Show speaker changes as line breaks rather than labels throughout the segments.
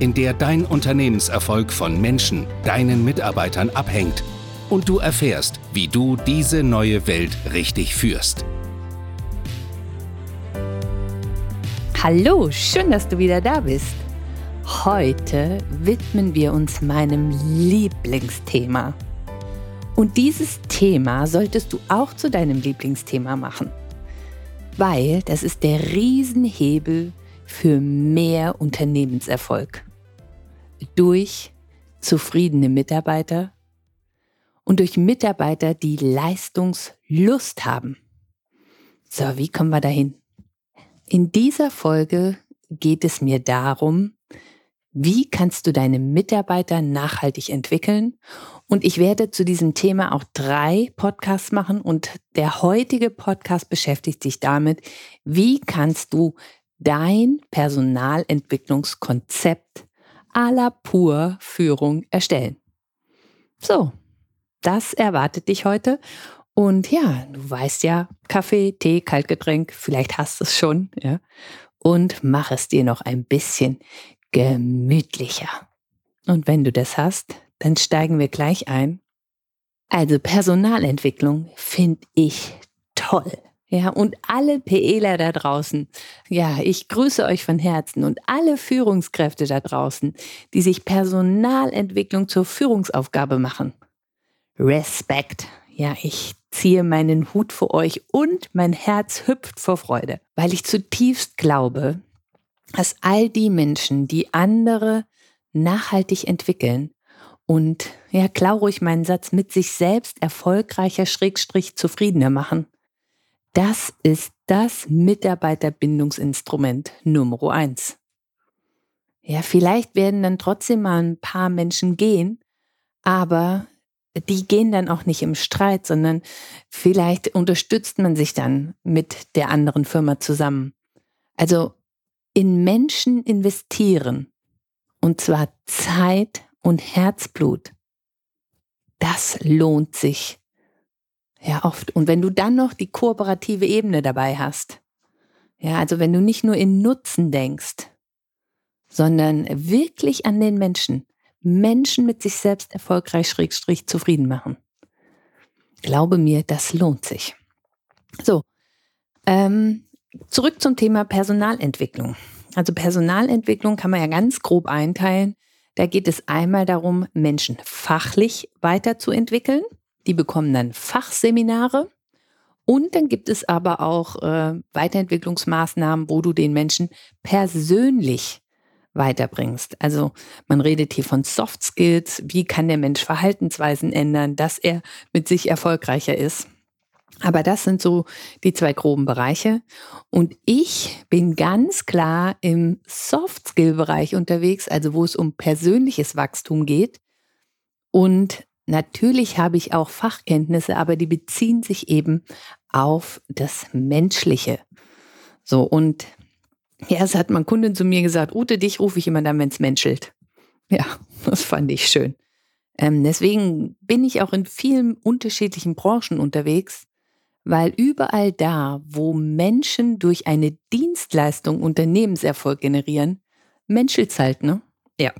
in der dein Unternehmenserfolg von Menschen, deinen Mitarbeitern abhängt und du erfährst, wie du diese neue Welt richtig führst.
Hallo, schön, dass du wieder da bist. Heute widmen wir uns meinem Lieblingsthema. Und dieses Thema solltest du auch zu deinem Lieblingsthema machen, weil das ist der Riesenhebel für mehr Unternehmenserfolg durch zufriedene Mitarbeiter und durch Mitarbeiter, die Leistungslust haben. So, wie kommen wir dahin? In dieser Folge geht es mir darum, wie kannst du deine Mitarbeiter nachhaltig entwickeln? Und ich werde zu diesem Thema auch drei Podcasts machen und der heutige Podcast beschäftigt sich damit, wie kannst du dein Personalentwicklungskonzept à la pur Führung erstellen. So, das erwartet dich heute. Und ja, du weißt ja, Kaffee, Tee, Kaltgetränk, vielleicht hast du es schon, ja. Und mach es dir noch ein bisschen gemütlicher. Und wenn du das hast, dann steigen wir gleich ein. Also Personalentwicklung finde ich toll. Ja, und alle PEler da draußen, ja, ich grüße euch von Herzen und alle Führungskräfte da draußen, die sich Personalentwicklung zur Führungsaufgabe machen. Respekt. Ja, ich ziehe meinen Hut vor euch und mein Herz hüpft vor Freude, weil ich zutiefst glaube, dass all die Menschen, die andere nachhaltig entwickeln und, ja, klau ruhig meinen Satz, mit sich selbst erfolgreicher Schrägstrich zufriedener machen, das ist das Mitarbeiterbindungsinstrument Nummer eins. Ja, vielleicht werden dann trotzdem mal ein paar Menschen gehen, aber die gehen dann auch nicht im Streit, sondern vielleicht unterstützt man sich dann mit der anderen Firma zusammen. Also in Menschen investieren und zwar Zeit und Herzblut. Das lohnt sich ja oft. Und wenn du dann noch die kooperative Ebene dabei hast, ja, also wenn du nicht nur in Nutzen denkst, sondern wirklich an den Menschen, Menschen mit sich selbst erfolgreich schrägstrich zufrieden machen. Glaube mir, das lohnt sich. So, ähm, zurück zum Thema Personalentwicklung. Also Personalentwicklung kann man ja ganz grob einteilen. Da geht es einmal darum, Menschen fachlich weiterzuentwickeln. Die bekommen dann Fachseminare. Und dann gibt es aber auch äh, Weiterentwicklungsmaßnahmen, wo du den Menschen persönlich weiterbringst. Also man redet hier von Soft Skills, wie kann der Mensch Verhaltensweisen ändern, dass er mit sich erfolgreicher ist. Aber das sind so die zwei groben Bereiche. Und ich bin ganz klar im Soft-Skill-Bereich unterwegs, also wo es um persönliches Wachstum geht. Und natürlich habe ich auch Fachkenntnisse, aber die beziehen sich eben auf das Menschliche. So, und es hat mein Kunde zu mir gesagt, Ute, dich rufe ich immer dann, wenn es menschelt. Ja, das fand ich schön. Ähm, deswegen bin ich auch in vielen unterschiedlichen Branchen unterwegs, weil überall da, wo Menschen durch eine Dienstleistung Unternehmenserfolg generieren, menschelt's halt, ne? Ja.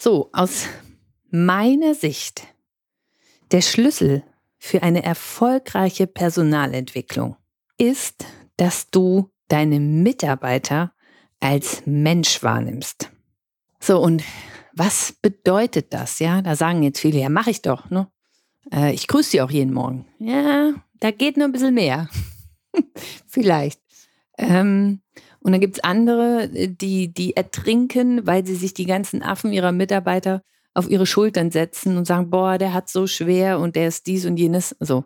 So, aus meiner Sicht, der Schlüssel für eine erfolgreiche Personalentwicklung ist, dass du deine Mitarbeiter als Mensch wahrnimmst. So, und was bedeutet das? Ja, da sagen jetzt viele, ja, mache ich doch, ne? Äh, ich grüße sie auch jeden Morgen. Ja, da geht nur ein bisschen mehr. Vielleicht. Ähm, und dann gibt es andere, die, die ertrinken, weil sie sich die ganzen Affen ihrer Mitarbeiter auf ihre Schultern setzen und sagen, boah, der hat so schwer und der ist dies und jenes. So.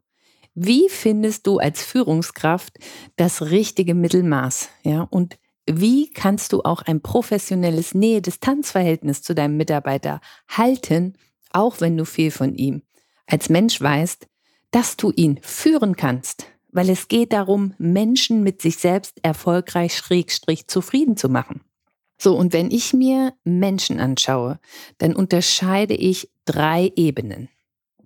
Wie findest du als Führungskraft das richtige Mittelmaß? Ja, und wie kannst du auch ein professionelles Nähe-Distanz-Verhältnis zu deinem Mitarbeiter halten, auch wenn du viel von ihm als Mensch weißt, dass du ihn führen kannst, weil es geht darum, Menschen mit sich selbst erfolgreich schrägstrich zufrieden zu machen. So, und wenn ich mir Menschen anschaue, dann unterscheide ich drei Ebenen.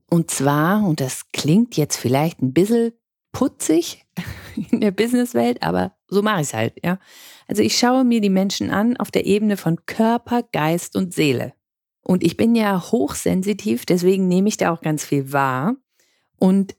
Und zwar, und das klingt jetzt vielleicht ein bisschen putzig in der Businesswelt, aber so mache ich es halt, ja. Also ich schaue mir die Menschen an auf der Ebene von Körper, Geist und Seele. Und ich bin ja hochsensitiv, deswegen nehme ich da auch ganz viel wahr. Und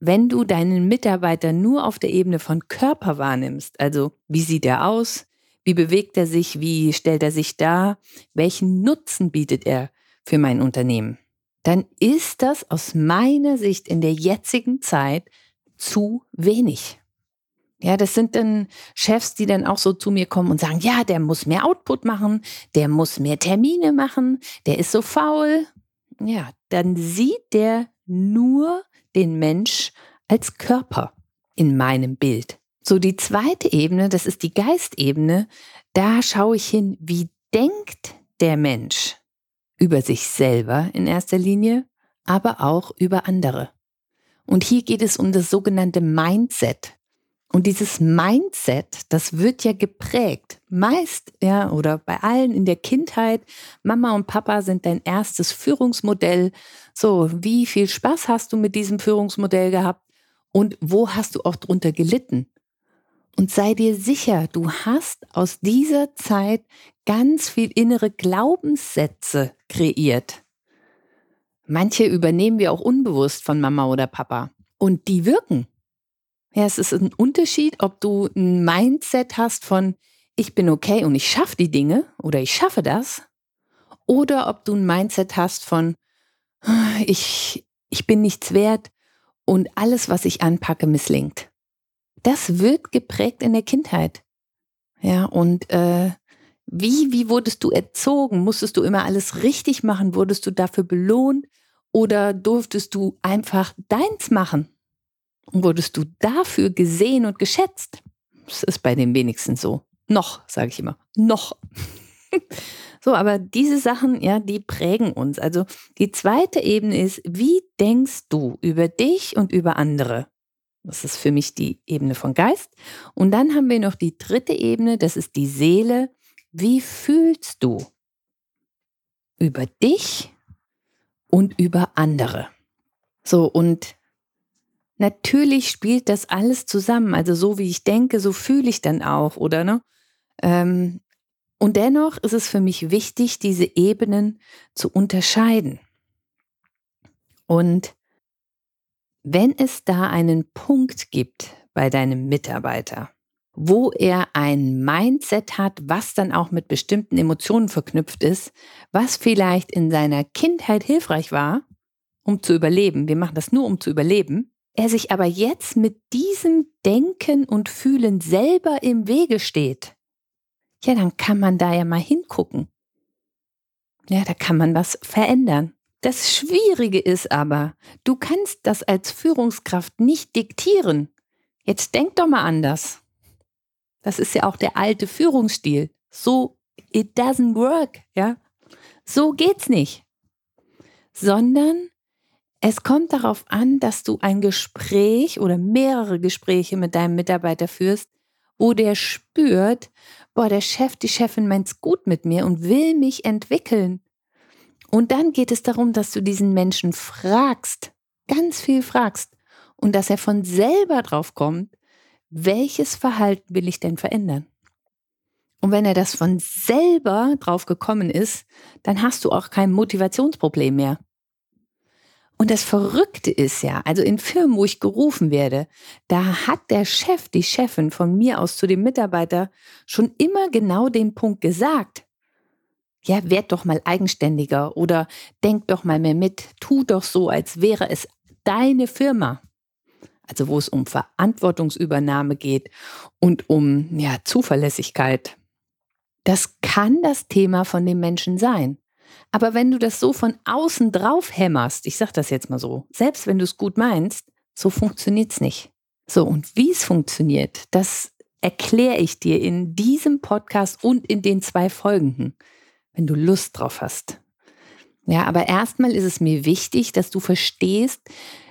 wenn du deinen Mitarbeiter nur auf der Ebene von Körper wahrnimmst, also wie sieht er aus, wie bewegt er sich, wie stellt er sich dar, welchen Nutzen bietet er für mein Unternehmen, dann ist das aus meiner Sicht in der jetzigen Zeit zu wenig. Ja, das sind dann Chefs, die dann auch so zu mir kommen und sagen, ja, der muss mehr Output machen, der muss mehr Termine machen, der ist so faul. Ja, dann sieht der nur den Mensch als Körper in meinem Bild. So, die zweite Ebene, das ist die Geistebene, da schaue ich hin, wie denkt der Mensch über sich selber in erster Linie, aber auch über andere. Und hier geht es um das sogenannte Mindset. Und dieses Mindset, das wird ja geprägt. Meist, ja, oder bei allen in der Kindheit, Mama und Papa sind dein erstes Führungsmodell. So, wie viel Spaß hast du mit diesem Führungsmodell gehabt? Und wo hast du auch drunter gelitten? Und sei dir sicher, du hast aus dieser Zeit ganz viel innere Glaubenssätze kreiert. Manche übernehmen wir auch unbewusst von Mama oder Papa. Und die wirken. Ja, es ist ein Unterschied, ob du ein Mindset hast von, ich bin okay und ich schaffe die Dinge oder ich schaffe das. Oder ob du ein Mindset hast von, ich, ich bin nichts wert und alles, was ich anpacke, misslingt. Das wird geprägt in der Kindheit. Ja, und äh, wie, wie wurdest du erzogen? Musstest du immer alles richtig machen? Wurdest du dafür belohnt? Oder durftest du einfach deins machen? wurdest du dafür gesehen und geschätzt? Das ist bei den wenigsten so. Noch, sage ich immer. Noch. so, aber diese Sachen, ja, die prägen uns. Also die zweite Ebene ist, wie denkst du über dich und über andere? Das ist für mich die Ebene von Geist. Und dann haben wir noch die dritte Ebene, das ist die Seele. Wie fühlst du über dich und über andere? So, und natürlich spielt das alles zusammen. Also so wie ich denke, so fühle ich dann auch, oder ne? Ähm, und dennoch ist es für mich wichtig, diese Ebenen zu unterscheiden. Und wenn es da einen Punkt gibt bei deinem Mitarbeiter, wo er ein Mindset hat, was dann auch mit bestimmten Emotionen verknüpft ist, was vielleicht in seiner Kindheit hilfreich war, um zu überleben, wir machen das nur, um zu überleben, er sich aber jetzt mit diesem Denken und Fühlen selber im Wege steht, ja, dann kann man da ja mal hingucken. Ja, da kann man was verändern. Das Schwierige ist aber, du kannst das als Führungskraft nicht diktieren. Jetzt denk doch mal anders. Das ist ja auch der alte Führungsstil. So, it doesn't work, ja. So geht's nicht. Sondern es kommt darauf an, dass du ein Gespräch oder mehrere Gespräche mit deinem Mitarbeiter führst, wo der spürt, boah, der Chef, die Chefin meint's gut mit mir und will mich entwickeln. Und dann geht es darum, dass du diesen Menschen fragst, ganz viel fragst und dass er von selber drauf kommt, welches Verhalten will ich denn verändern? Und wenn er das von selber drauf gekommen ist, dann hast du auch kein Motivationsproblem mehr. Und das Verrückte ist ja, also in Firmen, wo ich gerufen werde, da hat der Chef, die Chefin von mir aus zu dem Mitarbeiter schon immer genau den Punkt gesagt. Ja, werd doch mal eigenständiger oder denk doch mal mehr mit, tu doch so, als wäre es deine Firma. Also wo es um Verantwortungsübernahme geht und um ja, Zuverlässigkeit. Das kann das Thema von dem Menschen sein. Aber wenn du das so von außen drauf hämmerst, ich sag das jetzt mal so, selbst wenn du es gut meinst, so funktioniert es nicht. So, und wie es funktioniert, das erkläre ich dir in diesem Podcast und in den zwei folgenden, wenn du Lust drauf hast. Ja, aber erstmal ist es mir wichtig, dass du verstehst,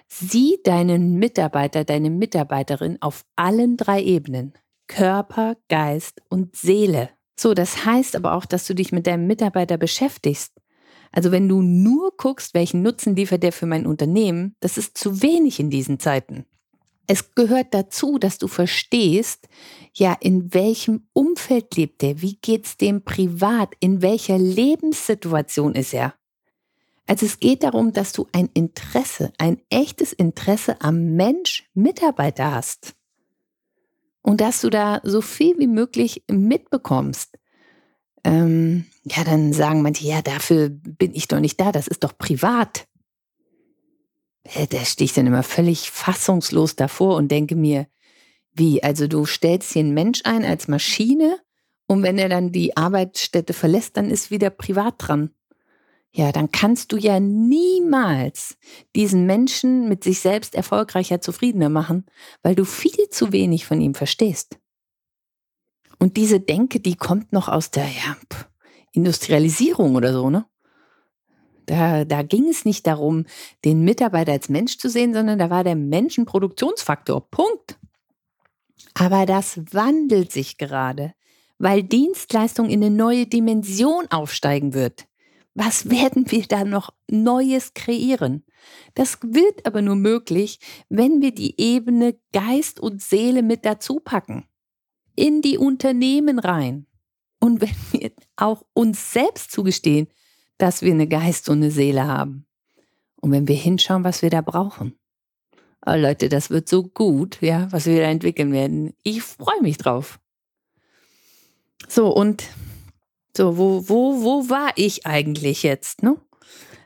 sieh deinen Mitarbeiter, deine Mitarbeiterin auf allen drei Ebenen. Körper, Geist und Seele. So, das heißt aber auch, dass du dich mit deinem Mitarbeiter beschäftigst. Also wenn du nur guckst, welchen Nutzen liefert der für mein Unternehmen, das ist zu wenig in diesen Zeiten. Es gehört dazu, dass du verstehst, ja, in welchem Umfeld lebt er, wie geht's dem privat, in welcher Lebenssituation ist er. Also es geht darum, dass du ein Interesse, ein echtes Interesse am Mensch Mitarbeiter hast. Und dass du da so viel wie möglich mitbekommst. Ähm, ja, dann sagen manche, ja, dafür bin ich doch nicht da, das ist doch privat. Da stehe ich dann immer völlig fassungslos davor und denke mir, wie, also du stellst hier einen Mensch ein als Maschine und wenn er dann die Arbeitsstätte verlässt, dann ist wieder privat dran. Ja, dann kannst du ja niemals diesen Menschen mit sich selbst erfolgreicher, zufriedener machen, weil du viel zu wenig von ihm verstehst. Und diese Denke, die kommt noch aus der ja, Industrialisierung oder so, ne? Da, da ging es nicht darum, den Mitarbeiter als Mensch zu sehen, sondern da war der Mensch ein Produktionsfaktor. Punkt. Aber das wandelt sich gerade, weil Dienstleistung in eine neue Dimension aufsteigen wird. Was werden wir da noch Neues kreieren? Das wird aber nur möglich, wenn wir die Ebene Geist und Seele mit dazu packen. In die Unternehmen rein. Und wenn wir auch uns selbst zugestehen, dass wir eine Geist und eine Seele haben. Und wenn wir hinschauen, was wir da brauchen. Oh Leute, das wird so gut, ja, was wir da entwickeln werden. Ich freue mich drauf. So, und so, wo, wo, wo war ich eigentlich jetzt, ne?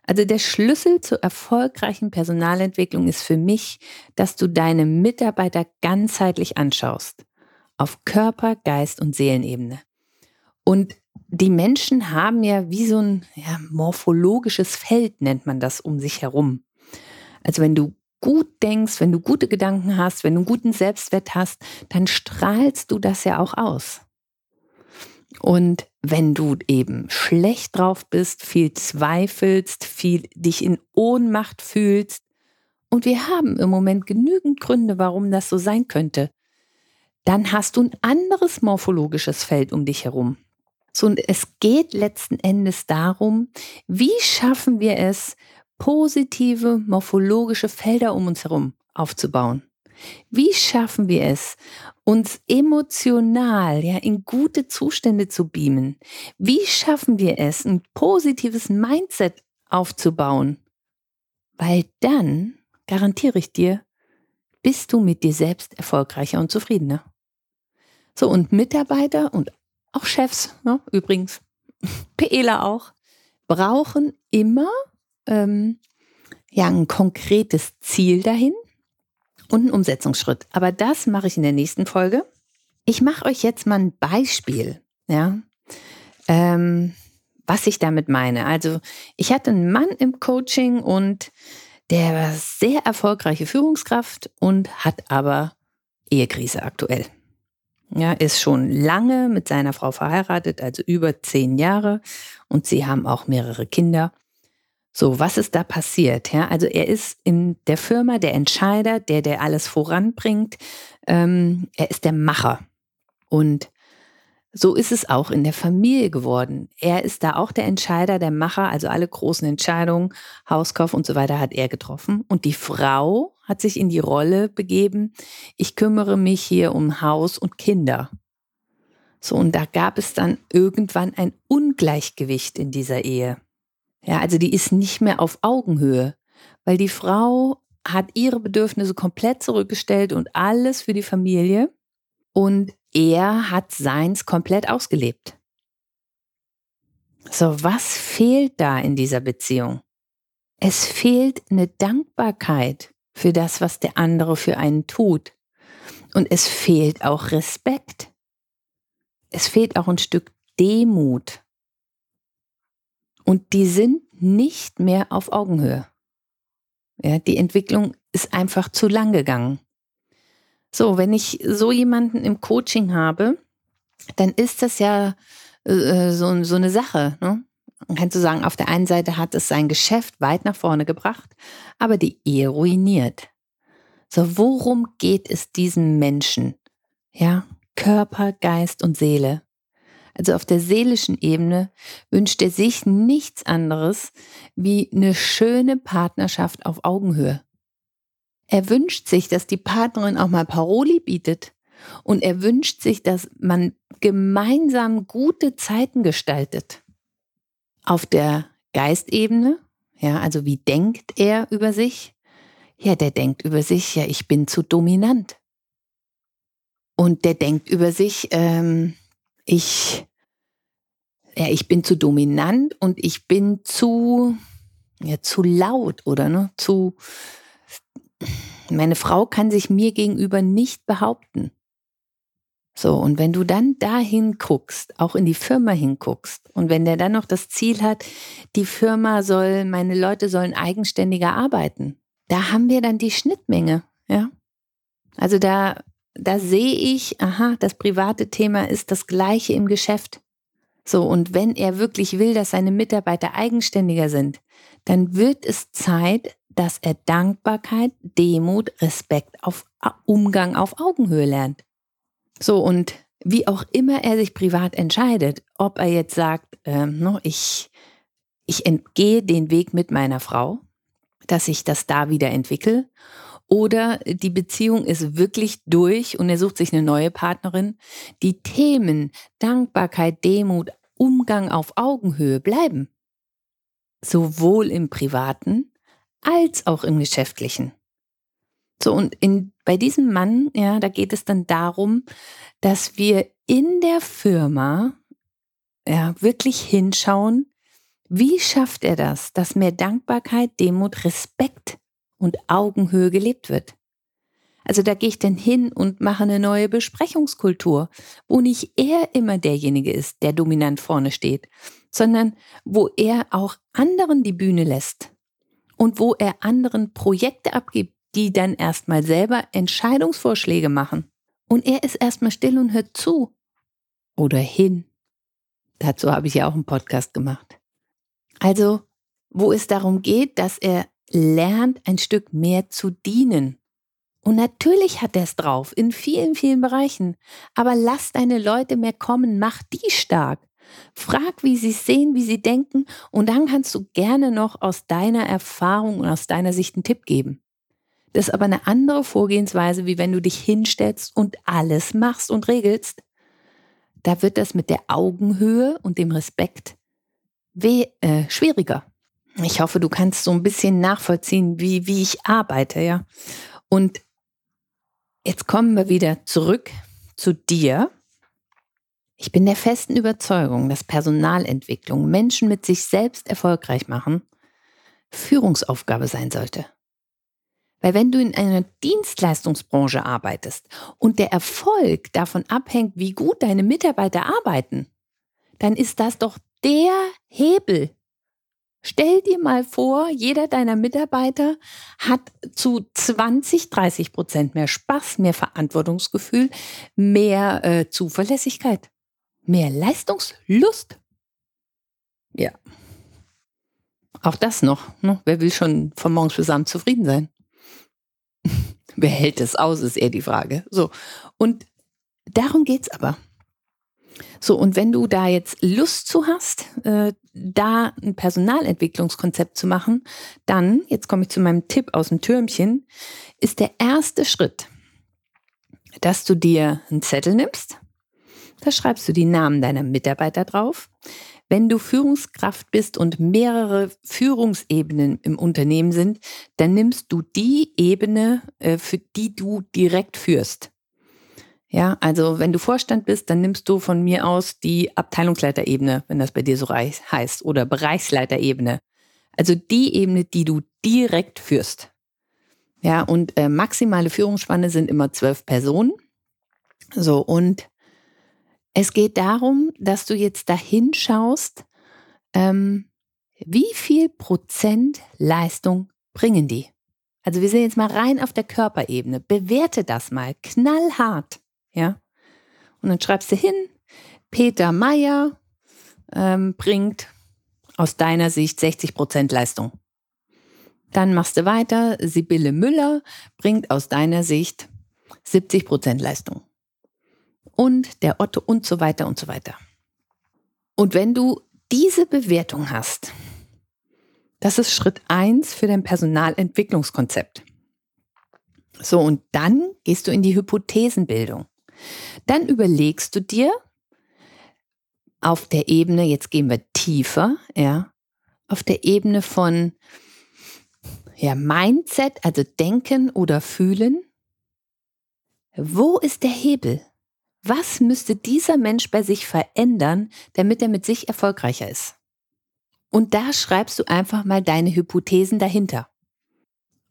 Also der Schlüssel zur erfolgreichen Personalentwicklung ist für mich, dass du deine Mitarbeiter ganzheitlich anschaust. Auf Körper, Geist und Seelenebene. Und die Menschen haben ja wie so ein ja, morphologisches Feld, nennt man das, um sich herum. Also wenn du gut denkst, wenn du gute Gedanken hast, wenn du einen guten Selbstwert hast, dann strahlst du das ja auch aus. Und wenn du eben schlecht drauf bist, viel zweifelst, viel dich in Ohnmacht fühlst, und wir haben im Moment genügend Gründe, warum das so sein könnte, dann hast du ein anderes morphologisches Feld um dich herum. So, und es geht letzten Endes darum, wie schaffen wir es, positive morphologische Felder um uns herum aufzubauen. Wie schaffen wir es, uns emotional ja, in gute Zustände zu beamen? Wie schaffen wir es, ein positives Mindset aufzubauen? Weil dann, garantiere ich dir, bist du mit dir selbst erfolgreicher und zufriedener. So, und Mitarbeiter und auch Chefs, ne, übrigens, PEler auch, brauchen immer ähm, ja, ein konkretes Ziel dahin und einen Umsetzungsschritt. Aber das mache ich in der nächsten Folge. Ich mache euch jetzt mal ein Beispiel, ja, ähm, was ich damit meine. Also ich hatte einen Mann im Coaching und der war sehr erfolgreiche Führungskraft und hat aber Ehekrise aktuell. Ja, ist schon lange mit seiner Frau verheiratet, also über zehn Jahre. Und sie haben auch mehrere Kinder. So, was ist da passiert? Ja, also er ist in der Firma der Entscheider, der, der alles voranbringt. Ähm, er ist der Macher. Und so ist es auch in der Familie geworden. Er ist da auch der Entscheider, der Macher, also alle großen Entscheidungen, Hauskauf und so weiter hat er getroffen. Und die Frau hat sich in die Rolle begeben, ich kümmere mich hier um Haus und Kinder. So, und da gab es dann irgendwann ein Ungleichgewicht in dieser Ehe. Ja, also die ist nicht mehr auf Augenhöhe, weil die Frau hat ihre Bedürfnisse komplett zurückgestellt und alles für die Familie. Und er hat seins komplett ausgelebt. So, was fehlt da in dieser Beziehung? Es fehlt eine Dankbarkeit für das, was der andere für einen tut. Und es fehlt auch Respekt. Es fehlt auch ein Stück Demut. Und die sind nicht mehr auf Augenhöhe. Ja, die Entwicklung ist einfach zu lang gegangen. So, wenn ich so jemanden im Coaching habe, dann ist das ja äh, so, so eine Sache. Ne? Man kann so sagen, auf der einen Seite hat es sein Geschäft weit nach vorne gebracht, aber die Ehe ruiniert. So, worum geht es diesem Menschen? Ja, Körper, Geist und Seele. Also auf der seelischen Ebene wünscht er sich nichts anderes wie eine schöne Partnerschaft auf Augenhöhe. Er wünscht sich, dass die Partnerin auch mal Paroli bietet. Und er wünscht sich, dass man gemeinsam gute Zeiten gestaltet. Auf der Geistebene, ja, also wie denkt er über sich? Ja, der denkt über sich, ja, ich bin zu dominant. Und der denkt über sich, ähm, ich, ja, ich bin zu dominant und ich bin zu, ja, zu laut oder ne, zu, meine Frau kann sich mir gegenüber nicht behaupten. So, und wenn du dann dahin guckst, auch in die Firma hinguckst, und wenn der dann noch das Ziel hat, die Firma soll, meine Leute sollen eigenständiger arbeiten, da haben wir dann die Schnittmenge, ja. Also da, da sehe ich, aha, das private Thema ist das gleiche im Geschäft. So, und wenn er wirklich will, dass seine Mitarbeiter eigenständiger sind, dann wird es Zeit, dass er Dankbarkeit, Demut, Respekt auf Umgang auf Augenhöhe lernt. So, und wie auch immer er sich privat entscheidet, ob er jetzt sagt, ähm, no, ich, ich entgehe den Weg mit meiner Frau, dass ich das da wieder entwickle, oder die Beziehung ist wirklich durch und er sucht sich eine neue Partnerin, die Themen Dankbarkeit, Demut, Umgang auf Augenhöhe bleiben. Sowohl im privaten als auch im geschäftlichen. So, und in, bei diesem Mann, ja, da geht es dann darum, dass wir in der Firma ja, wirklich hinschauen, wie schafft er das, dass mehr Dankbarkeit, Demut, Respekt und Augenhöhe gelebt wird. Also da gehe ich dann hin und mache eine neue Besprechungskultur, wo nicht er immer derjenige ist, der dominant vorne steht, sondern wo er auch anderen die Bühne lässt und wo er anderen Projekte abgibt, die dann erstmal selber Entscheidungsvorschläge machen. Und er ist erstmal still und hört zu. Oder hin. Dazu habe ich ja auch einen Podcast gemacht. Also, wo es darum geht, dass er lernt, ein Stück mehr zu dienen. Und natürlich hat er es drauf, in vielen, vielen Bereichen. Aber lass deine Leute mehr kommen, mach die stark. Frag, wie sie sehen, wie sie denken, und dann kannst du gerne noch aus deiner Erfahrung und aus deiner Sicht einen Tipp geben. Das ist aber eine andere Vorgehensweise, wie wenn du dich hinstellst und alles machst und regelst. Da wird das mit der Augenhöhe und dem Respekt weh, äh, schwieriger. Ich hoffe, du kannst so ein bisschen nachvollziehen, wie, wie ich arbeite, ja. Und jetzt kommen wir wieder zurück zu dir. Ich bin der festen Überzeugung, dass Personalentwicklung Menschen mit sich selbst erfolgreich machen Führungsaufgabe sein sollte. Weil wenn du in einer Dienstleistungsbranche arbeitest und der Erfolg davon abhängt, wie gut deine Mitarbeiter arbeiten, dann ist das doch der Hebel. Stell dir mal vor, jeder deiner Mitarbeiter hat zu 20, 30 Prozent mehr Spaß, mehr Verantwortungsgefühl, mehr äh, Zuverlässigkeit, mehr Leistungslust. Ja. Auch das noch. Ne? Wer will schon von morgens bis abends zufrieden sein? Wer hält es aus, ist eher die Frage. So. Und darum geht es aber. So, und wenn du da jetzt Lust zu hast, äh, da ein Personalentwicklungskonzept zu machen, dann, jetzt komme ich zu meinem Tipp aus dem Türmchen, ist der erste Schritt, dass du dir einen Zettel nimmst, da schreibst du die Namen deiner Mitarbeiter drauf, wenn du Führungskraft bist und mehrere Führungsebenen im Unternehmen sind, dann nimmst du die Ebene, äh, für die du direkt führst. Ja, also wenn du Vorstand bist, dann nimmst du von mir aus die Abteilungsleiterebene, wenn das bei dir so heißt, oder Bereichsleiterebene. Also die Ebene, die du direkt führst. Ja, und äh, maximale Führungsspanne sind immer zwölf Personen. So, und es geht darum, dass du jetzt dahin schaust, ähm, wie viel Prozent Leistung bringen die? Also wir sehen jetzt mal rein auf der Körperebene. Bewerte das mal knallhart, ja. Und dann schreibst du hin, Peter Meyer ähm, bringt aus deiner Sicht 60 Prozent Leistung. Dann machst du weiter, Sibylle Müller bringt aus deiner Sicht 70 Prozent Leistung. Und der Otto und so weiter und so weiter. Und wenn du diese Bewertung hast, das ist Schritt eins für dein Personalentwicklungskonzept. So, und dann gehst du in die Hypothesenbildung. Dann überlegst du dir auf der Ebene, jetzt gehen wir tiefer, ja, auf der Ebene von ja, Mindset, also Denken oder Fühlen. Wo ist der Hebel? Was müsste dieser Mensch bei sich verändern, damit er mit sich erfolgreicher ist? Und da schreibst du einfach mal deine Hypothesen dahinter.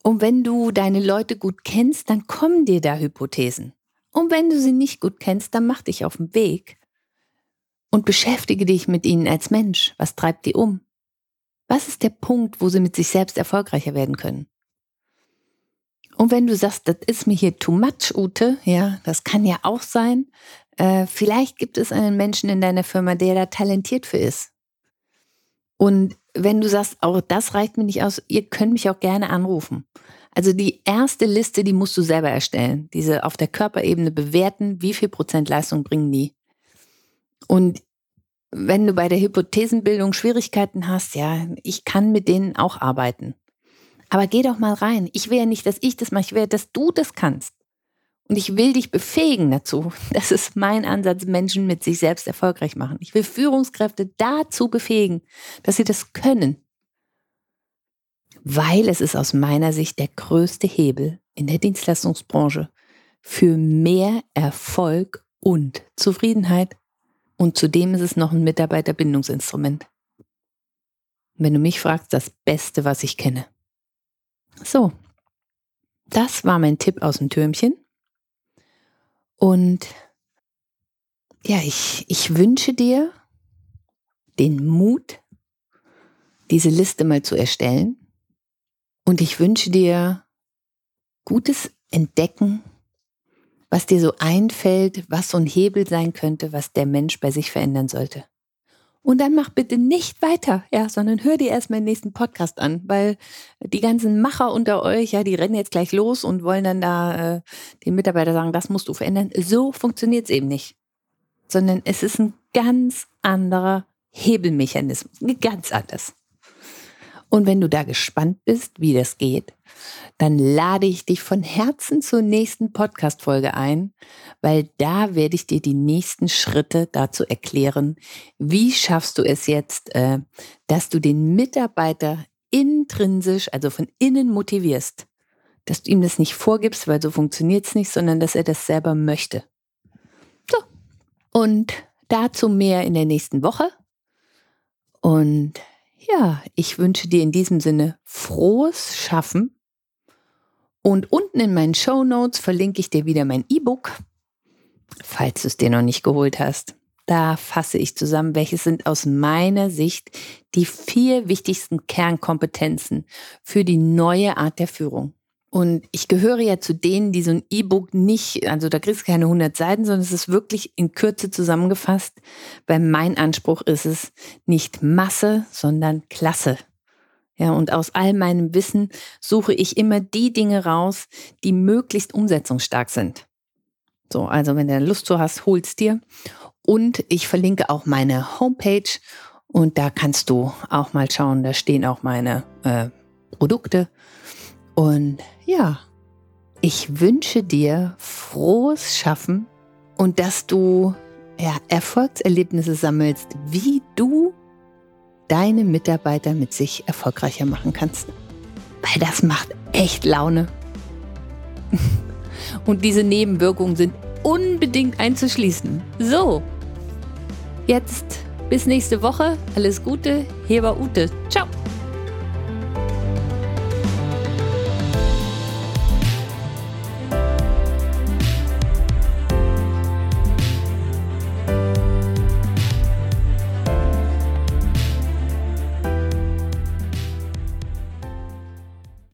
Und wenn du deine Leute gut kennst, dann kommen dir da Hypothesen. Und wenn du sie nicht gut kennst, dann mach dich auf den Weg und beschäftige dich mit ihnen als Mensch. Was treibt die um? Was ist der Punkt, wo sie mit sich selbst erfolgreicher werden können? Und wenn du sagst, das ist mir hier too much, Ute, ja, das kann ja auch sein. Äh, vielleicht gibt es einen Menschen in deiner Firma, der da talentiert für ist. Und wenn du sagst, auch das reicht mir nicht aus, ihr könnt mich auch gerne anrufen. Also die erste Liste, die musst du selber erstellen. Diese auf der Körperebene bewerten, wie viel Prozent Leistung bringen die. Und wenn du bei der Hypothesenbildung Schwierigkeiten hast, ja, ich kann mit denen auch arbeiten. Aber geh doch mal rein. Ich will ja nicht, dass ich das mache, ich will, dass du das kannst. Und ich will dich befähigen dazu. Das ist mein Ansatz, Menschen mit sich selbst erfolgreich machen. Ich will Führungskräfte dazu befähigen, dass sie das können. Weil es ist aus meiner Sicht der größte Hebel in der Dienstleistungsbranche für mehr Erfolg und Zufriedenheit. Und zudem ist es noch ein Mitarbeiterbindungsinstrument. Wenn du mich fragst, das Beste, was ich kenne. So, das war mein Tipp aus dem Türmchen. Und ja, ich, ich wünsche dir den Mut, diese Liste mal zu erstellen. Und ich wünsche dir gutes Entdecken, was dir so einfällt, was so ein Hebel sein könnte, was der Mensch bei sich verändern sollte. Und dann mach bitte nicht weiter, ja, sondern hör dir erst meinen nächsten Podcast an, weil die ganzen Macher unter euch, ja, die rennen jetzt gleich los und wollen dann da äh, den Mitarbeiter sagen, das musst du verändern. So funktioniert es eben nicht. Sondern es ist ein ganz anderer Hebelmechanismus, ganz anders. Und wenn du da gespannt bist, wie das geht, dann lade ich dich von Herzen zur nächsten Podcast-Folge ein, weil da werde ich dir die nächsten Schritte dazu erklären, wie schaffst du es jetzt, äh, dass du den Mitarbeiter intrinsisch, also von innen motivierst, dass du ihm das nicht vorgibst, weil so funktioniert es nicht, sondern dass er das selber möchte. So. Und dazu mehr in der nächsten Woche. Und ja, ich wünsche dir in diesem Sinne frohes Schaffen. Und unten in meinen Show Notes verlinke ich dir wieder mein E-Book, falls du es dir noch nicht geholt hast. Da fasse ich zusammen, welche sind aus meiner Sicht die vier wichtigsten Kernkompetenzen für die neue Art der Führung. Und ich gehöre ja zu denen, die so ein E-Book nicht, also da kriegst du keine 100 Seiten, sondern es ist wirklich in Kürze zusammengefasst, weil mein Anspruch ist es nicht Masse, sondern Klasse. Ja, und aus all meinem Wissen suche ich immer die Dinge raus, die möglichst umsetzungsstark sind. So, also wenn du Lust zu hast, hol's dir. Und ich verlinke auch meine Homepage und da kannst du auch mal schauen, da stehen auch meine äh, Produkte. Und ja, ich wünsche dir frohes Schaffen und dass du ja, Erfolgserlebnisse sammelst, wie du deine Mitarbeiter mit sich erfolgreicher machen kannst. Weil das macht echt Laune. Und diese Nebenwirkungen sind unbedingt einzuschließen. So, jetzt bis nächste Woche. Alles Gute. Heber Ute. Ciao.